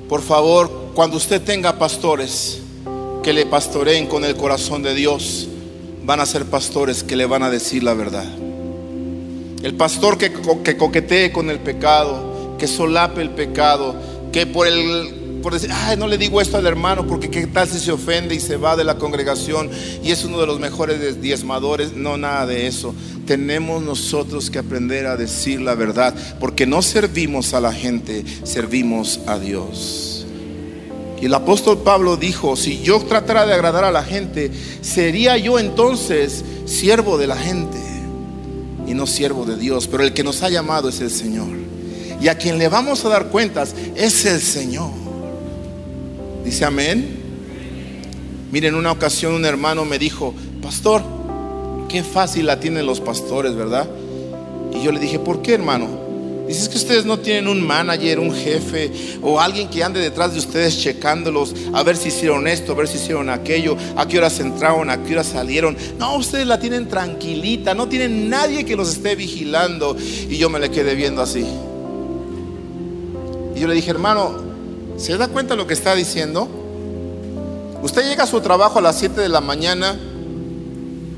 por favor, cuando usted tenga pastores que le pastoreen con el corazón de Dios, van a ser pastores que le van a decir la verdad. El pastor que, que coquetee con el pecado, que solape el pecado, que por el por decir, ay, no le digo esto al hermano porque qué tal si se ofende y se va de la congregación y es uno de los mejores diezmadores. No, nada de eso. Tenemos nosotros que aprender a decir la verdad porque no servimos a la gente, servimos a Dios. Y el apóstol Pablo dijo, si yo tratara de agradar a la gente, sería yo entonces siervo de la gente y no siervo de Dios. Pero el que nos ha llamado es el Señor. Y a quien le vamos a dar cuentas es el Señor. Dice amén. Miren, en una ocasión un hermano me dijo, pastor, qué fácil la tienen los pastores, ¿verdad? Y yo le dije, ¿por qué, hermano? Dice, que ustedes no tienen un manager, un jefe o alguien que ande detrás de ustedes checándolos a ver si hicieron esto, a ver si hicieron aquello, a qué horas entraron, a qué horas salieron. No, ustedes la tienen tranquilita, no tienen nadie que los esté vigilando. Y yo me le quedé viendo así. Y yo le dije, hermano, ¿Se da cuenta lo que está diciendo? Usted llega a su trabajo a las 7 de la mañana,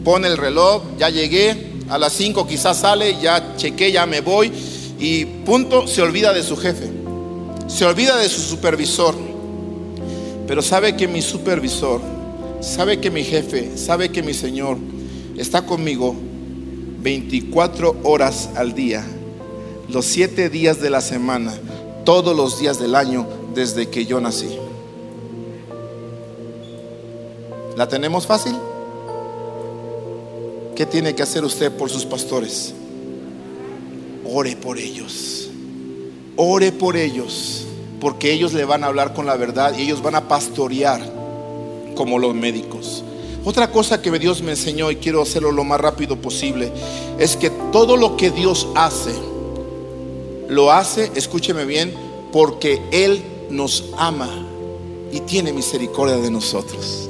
pone el reloj, ya llegué, a las 5 quizás sale, ya chequé, ya me voy y punto, se olvida de su jefe, se olvida de su supervisor. Pero sabe que mi supervisor, sabe que mi jefe, sabe que mi Señor está conmigo 24 horas al día, los 7 días de la semana, todos los días del año, desde que yo nací. ¿La tenemos fácil? ¿Qué tiene que hacer usted por sus pastores? Ore por ellos. Ore por ellos. Porque ellos le van a hablar con la verdad y ellos van a pastorear como los médicos. Otra cosa que Dios me enseñó y quiero hacerlo lo más rápido posible es que todo lo que Dios hace, lo hace, escúcheme bien, porque Él nos ama y tiene misericordia de nosotros.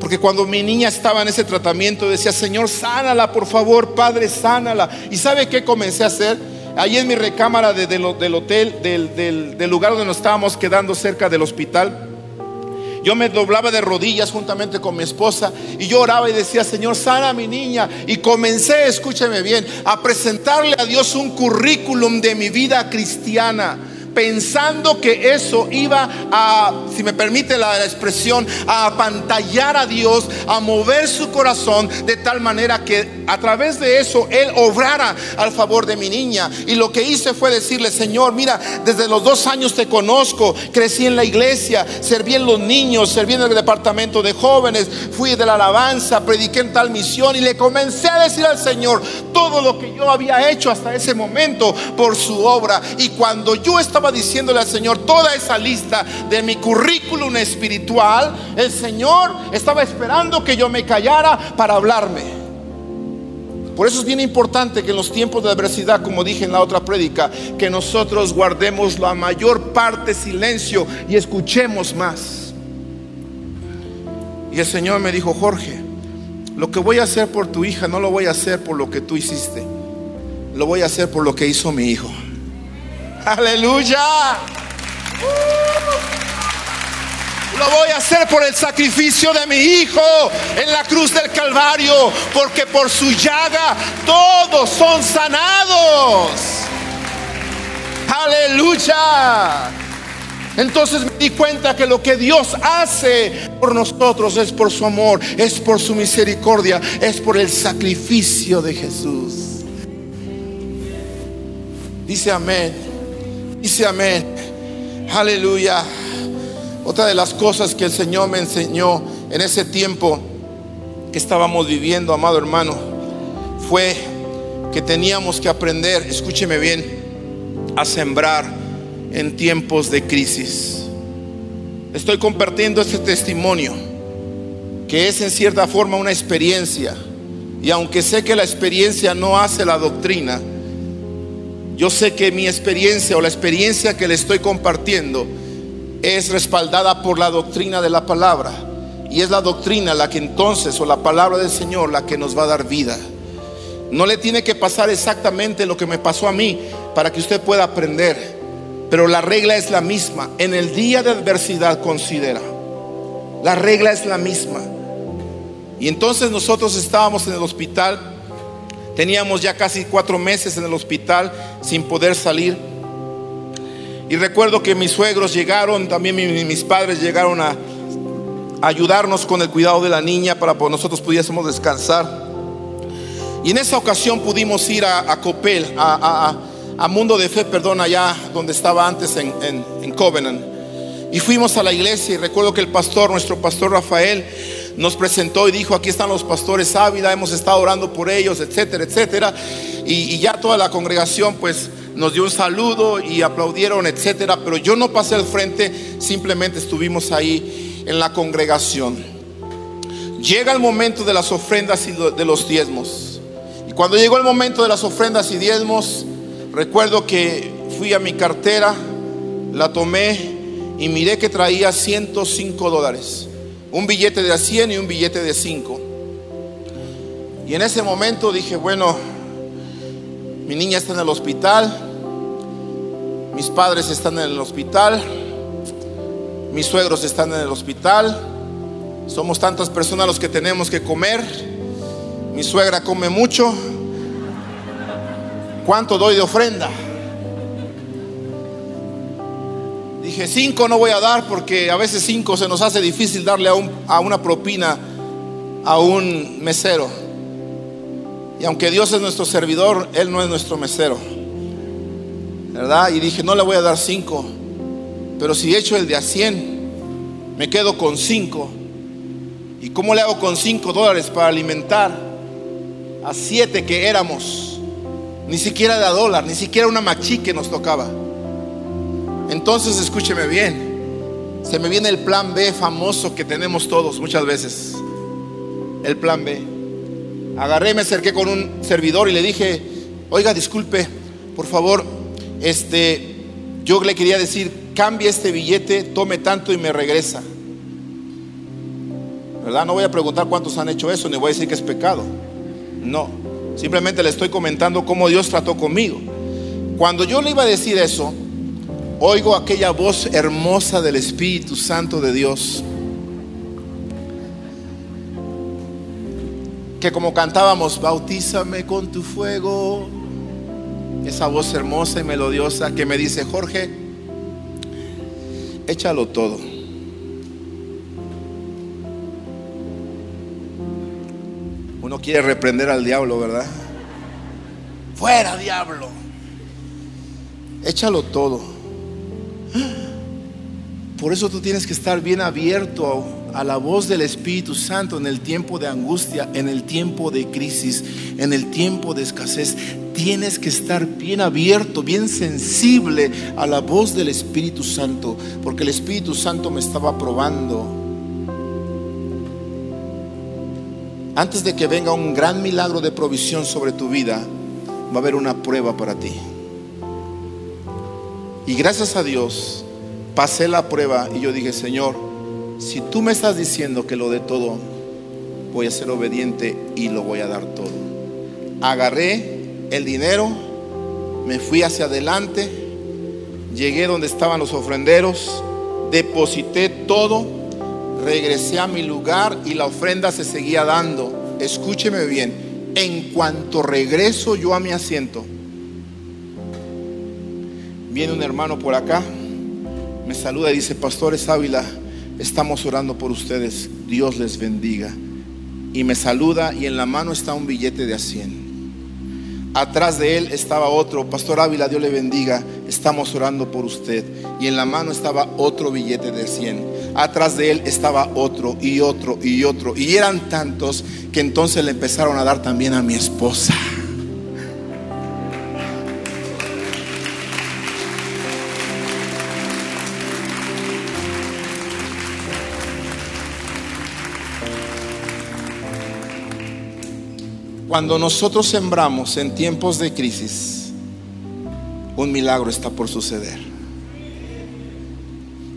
Porque cuando mi niña estaba en ese tratamiento decía, Señor, sánala, por favor, Padre, sánala. ¿Y sabe qué comencé a hacer? Ahí en mi recámara del hotel, del, del lugar donde nos estábamos quedando cerca del hospital, yo me doblaba de rodillas juntamente con mi esposa y yo oraba y decía, Señor, sana a mi niña. Y comencé, escúcheme bien, a presentarle a Dios un currículum de mi vida cristiana pensando que eso iba a, si me permite la expresión, a apantallar a Dios, a mover su corazón de tal manera que a través de eso Él obrara al favor de mi niña. Y lo que hice fue decirle, Señor, mira, desde los dos años te conozco, crecí en la iglesia, serví en los niños, serví en el departamento de jóvenes, fui de la alabanza, prediqué en tal misión y le comencé a decir al Señor todo lo que yo había hecho hasta ese momento por su obra. Y cuando yo estaba diciéndole al Señor toda esa lista de mi currículum espiritual, el Señor estaba esperando que yo me callara para hablarme. Por eso es bien importante que en los tiempos de adversidad, como dije en la otra prédica, que nosotros guardemos la mayor parte silencio y escuchemos más. Y el Señor me dijo, Jorge, lo que voy a hacer por tu hija no lo voy a hacer por lo que tú hiciste, lo voy a hacer por lo que hizo mi hijo. Aleluya. Lo voy a hacer por el sacrificio de mi Hijo en la cruz del Calvario, porque por su llaga todos son sanados. Aleluya. Entonces me di cuenta que lo que Dios hace por nosotros es por su amor, es por su misericordia, es por el sacrificio de Jesús. Dice amén, dice amén, aleluya. Otra de las cosas que el Señor me enseñó en ese tiempo que estábamos viviendo, amado hermano, fue que teníamos que aprender, escúcheme bien, a sembrar en tiempos de crisis. Estoy compartiendo este testimonio, que es en cierta forma una experiencia. Y aunque sé que la experiencia no hace la doctrina, yo sé que mi experiencia o la experiencia que le estoy compartiendo es respaldada por la doctrina de la palabra. Y es la doctrina la que entonces, o la palabra del Señor, la que nos va a dar vida. No le tiene que pasar exactamente lo que me pasó a mí para que usted pueda aprender. Pero la regla es la misma. En el día de adversidad considera. La regla es la misma. Y entonces nosotros estábamos en el hospital. Teníamos ya casi cuatro meses en el hospital sin poder salir. Y recuerdo que mis suegros llegaron, también mis padres llegaron a ayudarnos con el cuidado de la niña para que nosotros pudiésemos descansar. Y en esa ocasión pudimos ir a, Copel, a Mundo de Fe, perdón, allá donde estaba antes en, Covenant. Y fuimos a la iglesia y recuerdo que el pastor, nuestro pastor Rafael, nos presentó y dijo, aquí están los pastores Ávila, hemos estado orando por ellos, etcétera, etcétera. Y, y, ya toda la congregación pues nos dio un saludo y aplaudieron, etcétera. Pero yo no pasé al frente, simplemente estuvimos ahí en la congregación. Llega el momento de las ofrendas y de los diezmos. Y cuando llegó el momento de las ofrendas y diezmos, Recuerdo que fui a mi cartera, la tomé y miré que traía 105 dólares. Un billete de 100 y un billete de 5. Y en ese momento dije, bueno, mi niña está en el hospital, mis padres están en el hospital, mis suegros están en el hospital, somos tantas personas los que tenemos que comer, mi suegra come mucho, ¿Cuánto doy de ofrenda? Dije, cinco no voy a dar porque a veces cinco se nos hace difícil darle a, una propina a un mesero. Y aunque Dios es nuestro servidor, Él no es nuestro mesero. ¿Verdad? Y dije, no le voy a dar cinco. Pero si echo el de a cien, me quedo con cinco. ¿Y cómo le hago con cinco dólares para alimentar a siete que éramos? Ni siquiera de a dólar, ni siquiera una machi que nos tocaba. Entonces escúcheme bien. Se me viene el plan B famoso que tenemos todos muchas veces. El plan B. Agarré, me acerqué con un servidor y le dije, oiga, disculpe, por favor, este, yo le quería decir, cambie este billete, tome tanto y me regresa. ¿Verdad? No voy a preguntar cuántos han hecho eso, ni voy a decir que es pecado. No. Simplemente le estoy comentando cómo Dios trató conmigo. Cuando yo le iba a decir eso, oigo aquella voz hermosa del Espíritu Santo de Dios. Que como cantábamos, bautízame con tu fuego. Esa voz hermosa y melodiosa que me dice, Jorge, échalo todo. Uno quiere reprender al diablo, ¿verdad? Fuera, diablo. Échalo todo. Por eso tú tienes que estar bien abierto a la voz del Espíritu Santo en el tiempo de angustia, en el tiempo de crisis, en el tiempo de escasez. Tienes que estar bien abierto, bien sensible a la voz del Espíritu Santo, porque el Espíritu Santo me estaba probando Antes de que venga un gran milagro de provisión sobre tu vida, va a haber una prueba para ti. Y gracias a Dios, pasé la prueba y yo dije, Señor, si tú me estás diciendo que lo de todo, voy a ser obediente y lo voy a dar todo. Agarré el dinero, me fui hacia adelante, llegué donde estaban los ofrenderos, deposité todo regresé a mi lugar y la ofrenda se seguía dando. Escúcheme bien, en cuanto regreso yo a mi asiento, viene un hermano por acá me saluda y dice, Pastores Ávila, estamos orando por ustedes, Dios les bendiga. Y me saluda y en la mano está un billete de a 100. Atrás de él estaba otro, Pastor Ávila, Dios le bendiga, estamos orando por usted. Y en la mano estaba otro billete de 100. Atrás de él estaba otro y otro y otro. Y eran tantos que entonces le empezaron a dar también a mi esposa. Cuando nosotros sembramos en tiempos de crisis, un milagro está por suceder.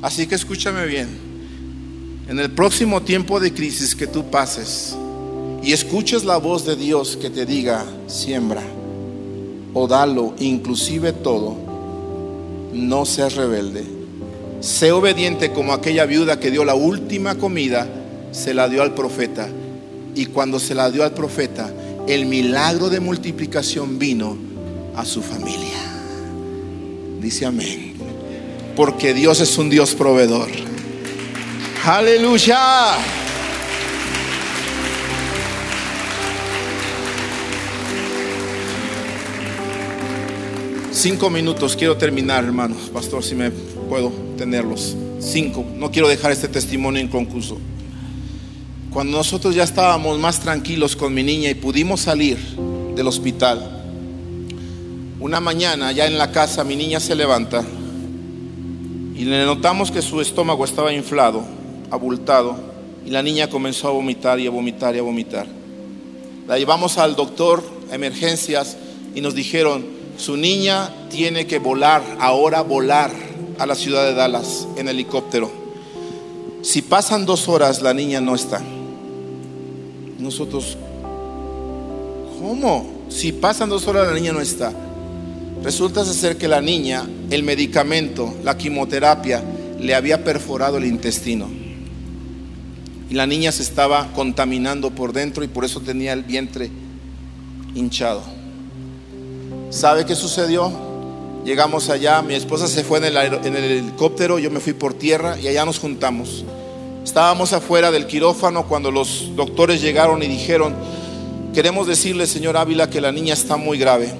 Así que escúchame bien. En el próximo tiempo de crisis que tú pases y escuches la voz de Dios que te diga, siembra o dalo, inclusive todo, no seas rebelde. Sé obediente como aquella viuda que dio la última comida, se la dio al profeta. Y cuando se la dio al profeta, el milagro de multiplicación vino a su familia. Dice amén. Porque Dios es un Dios proveedor. Aleluya. Cinco minutos, quiero terminar, hermanos. Pastor, si me puedo tenerlos. Cinco. No quiero dejar este testimonio inconcluso. Cuando nosotros ya estábamos más tranquilos con mi niña y pudimos salir del hospital, una mañana ya en la casa mi niña se levanta y le notamos que su estómago estaba inflado, abultado, y la niña comenzó a vomitar y a vomitar y a vomitar. La llevamos al doctor a emergencias y nos dijeron, su niña tiene que volar, ahora volar a la ciudad de Dallas en helicóptero. Si pasan dos horas, la niña no está. Nosotros, ¿cómo? Si pasan dos horas la niña no está. Resulta ser que la niña, el medicamento, la quimioterapia, le había perforado el intestino. Y la niña se estaba contaminando por dentro y por eso tenía el vientre hinchado. ¿Sabe qué sucedió? Llegamos allá, mi esposa se fue en el, en el helicóptero, yo me fui por tierra y allá nos juntamos. Estábamos afuera del quirófano cuando los doctores llegaron y dijeron, queremos decirle, señor Ávila, que la niña está muy grave.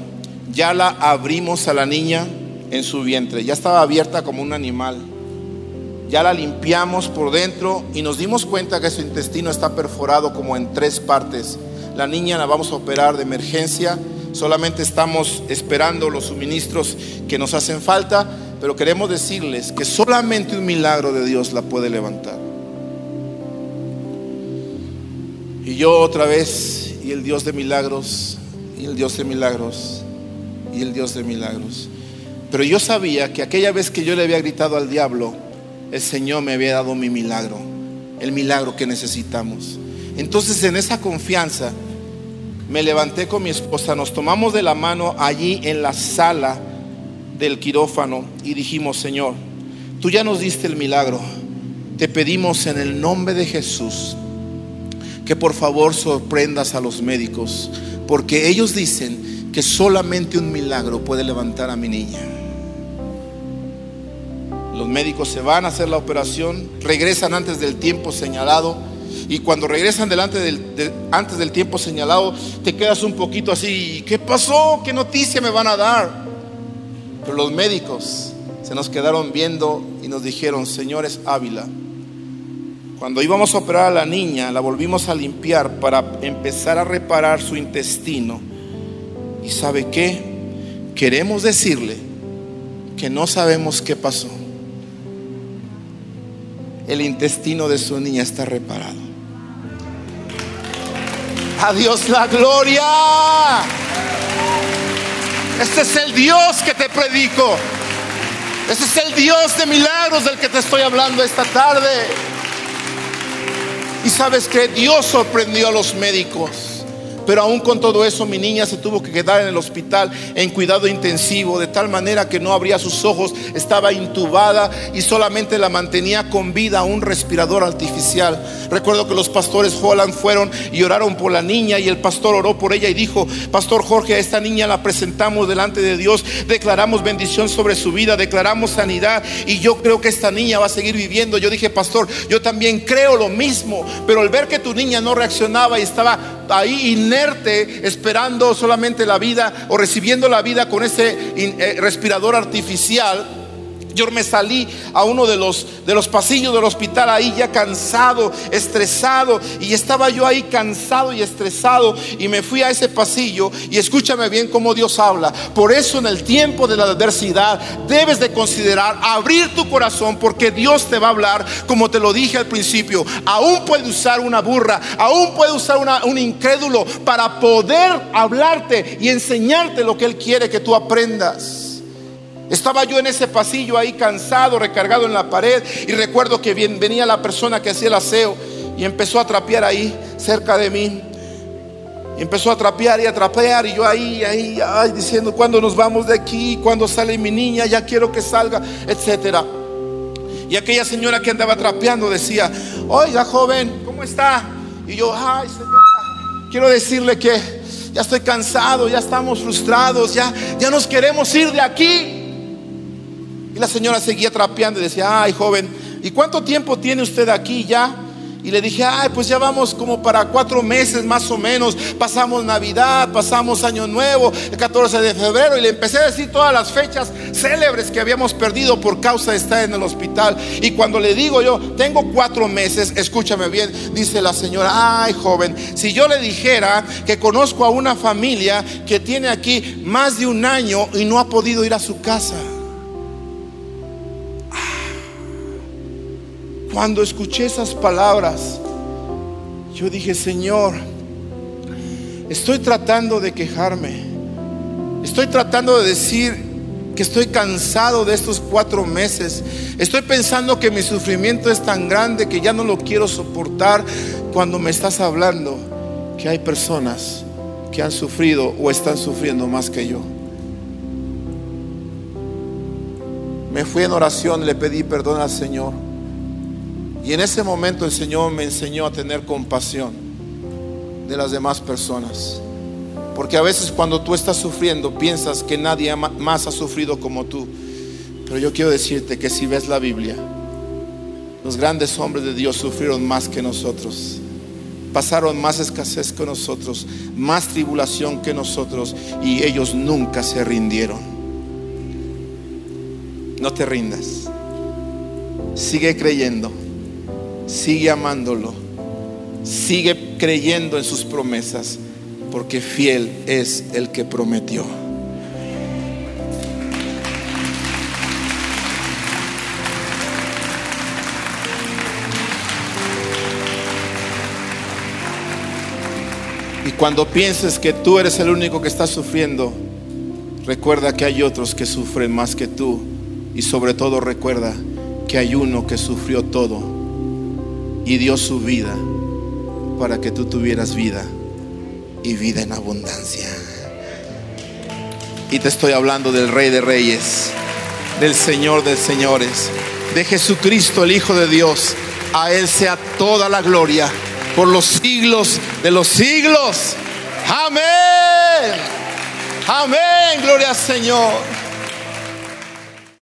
Ya la abrimos a la niña en su vientre, ya estaba abierta como un animal. Ya la limpiamos por dentro y nos dimos cuenta que su intestino está perforado como en tres partes. La niña la vamos a operar de emergencia, solamente estamos esperando los suministros que nos hacen falta, pero queremos decirles que solamente un milagro de Dios la puede levantar. Y yo otra vez, y el Dios de milagros, y el Dios de milagros, y el Dios de milagros. Pero yo sabía que aquella vez que yo le había gritado al diablo, el Señor me había dado mi milagro, el milagro que necesitamos. Entonces en esa confianza me levanté con mi esposa, nos tomamos de la mano allí en la sala del quirófano y dijimos, Señor, tú ya nos diste el milagro, te pedimos en el nombre de Jesús que por favor sorprendas a los médicos, porque ellos dicen que solamente un milagro puede levantar a mi niña. Los médicos se van a hacer la operación, regresan antes del tiempo señalado y cuando regresan delante del, antes del tiempo señalado te quedas un poquito así, ¿qué pasó? ¿Qué noticia me van a dar? Pero los médicos se nos quedaron viendo y nos dijeron, señores Ávila, cuando íbamos a operar a la niña, la volvimos a limpiar para empezar a reparar su intestino. ¿Y sabe qué? Queremos decirle que no sabemos qué pasó. El intestino de su niña está reparado. Adiós la gloria. Este es el Dios que te predico. Este es el Dios de milagros del que te estoy hablando esta tarde. Y sabes que Dios sorprendió a los médicos. Pero aún con todo eso mi niña se tuvo que quedar en el hospital en cuidado intensivo, de tal manera que no abría sus ojos, estaba intubada y solamente la mantenía con vida un respirador artificial. Recuerdo que los pastores Holland fueron y oraron por la niña y el pastor oró por ella y dijo, Pastor Jorge, a esta niña la presentamos delante de Dios, declaramos bendición sobre su vida, declaramos sanidad y yo creo que esta niña va a seguir viviendo. Yo dije, Pastor, yo también creo lo mismo, pero al ver que tu niña no reaccionaba y estaba ahí inerte, esperando solamente la vida o recibiendo la vida con ese eh, respirador artificial, yo me salí a uno de los, de los pasillos del hospital ahí ya cansado, estresado. Y estaba yo ahí cansado y estresado. Y me fui a ese pasillo y escúchame bien cómo Dios habla. Por eso en el tiempo de la adversidad debes de considerar abrir tu corazón porque Dios te va a hablar como te lo dije al principio. Aún puede usar una burra, aún puede usar un incrédulo para poder hablarte y enseñarte lo que Él quiere que tú aprendas. Estaba yo en ese pasillo ahí cansado, recargado en la pared y recuerdo que venía la persona que hacía el aseo y empezó a trapear ahí cerca de mí. Y empezó a trapear y a trapear y yo ahí, ahí, ay, diciendo, ¿cuándo nos vamos de aquí? ¿Cuándo sale mi niña? Ya quiero que salga, etcétera. Y aquella señora que andaba trapeando decía, oiga joven, ¿cómo está? Y yo, ay señora, quiero decirle que ya estoy cansado, ya estamos frustrados, ya, ya nos queremos ir de aquí. Y la señora seguía trapeando y decía, ay joven, ¿y cuánto tiempo tiene usted aquí ya? Y le dije, ay, pues ya vamos como para cuatro meses más o menos. Pasamos Navidad, pasamos Año Nuevo, el 14 de febrero. Y le empecé a decir todas las fechas célebres que habíamos perdido por causa de estar en el hospital. Y cuando le digo yo, tengo cuatro meses, escúchame bien, dice la señora, ay joven, si yo le dijera que conozco a una familia que tiene aquí más de un año y no ha podido ir a su casa. Cuando escuché esas palabras, yo dije, Señor, estoy tratando de quejarme. Estoy tratando de decir que estoy cansado de estos cuatro meses. Estoy pensando que mi sufrimiento es tan grande que ya no lo quiero soportar cuando me estás hablando que hay personas que han sufrido o están sufriendo más que yo. Me fui en oración, le pedí perdón al Señor. Y en ese momento el Señor me enseñó a tener compasión de las demás personas. Porque a veces cuando tú estás sufriendo piensas que nadie más ha sufrido como tú. Pero yo quiero decirte que si ves la Biblia, los grandes hombres de Dios sufrieron más que nosotros. Pasaron más escasez que nosotros, más tribulación que nosotros y ellos nunca se rindieron. No te rindas. Sigue creyendo sigue amándolo, sigue creyendo en sus promesas, porque fiel es el que prometió. Y cuando pienses que tú eres el único que está sufriendo, recuerda que hay otros que sufren más que tú. Y sobre todo recuerda que hay uno que sufrió todo y dio su vida para que tú tuvieras vida y vida en abundancia. Y te estoy hablando del Rey de Reyes, del Señor de Señores, de Jesucristo el Hijo de Dios. A Él sea toda la gloria por los siglos de los siglos. Amén. Amén. Gloria al Señor.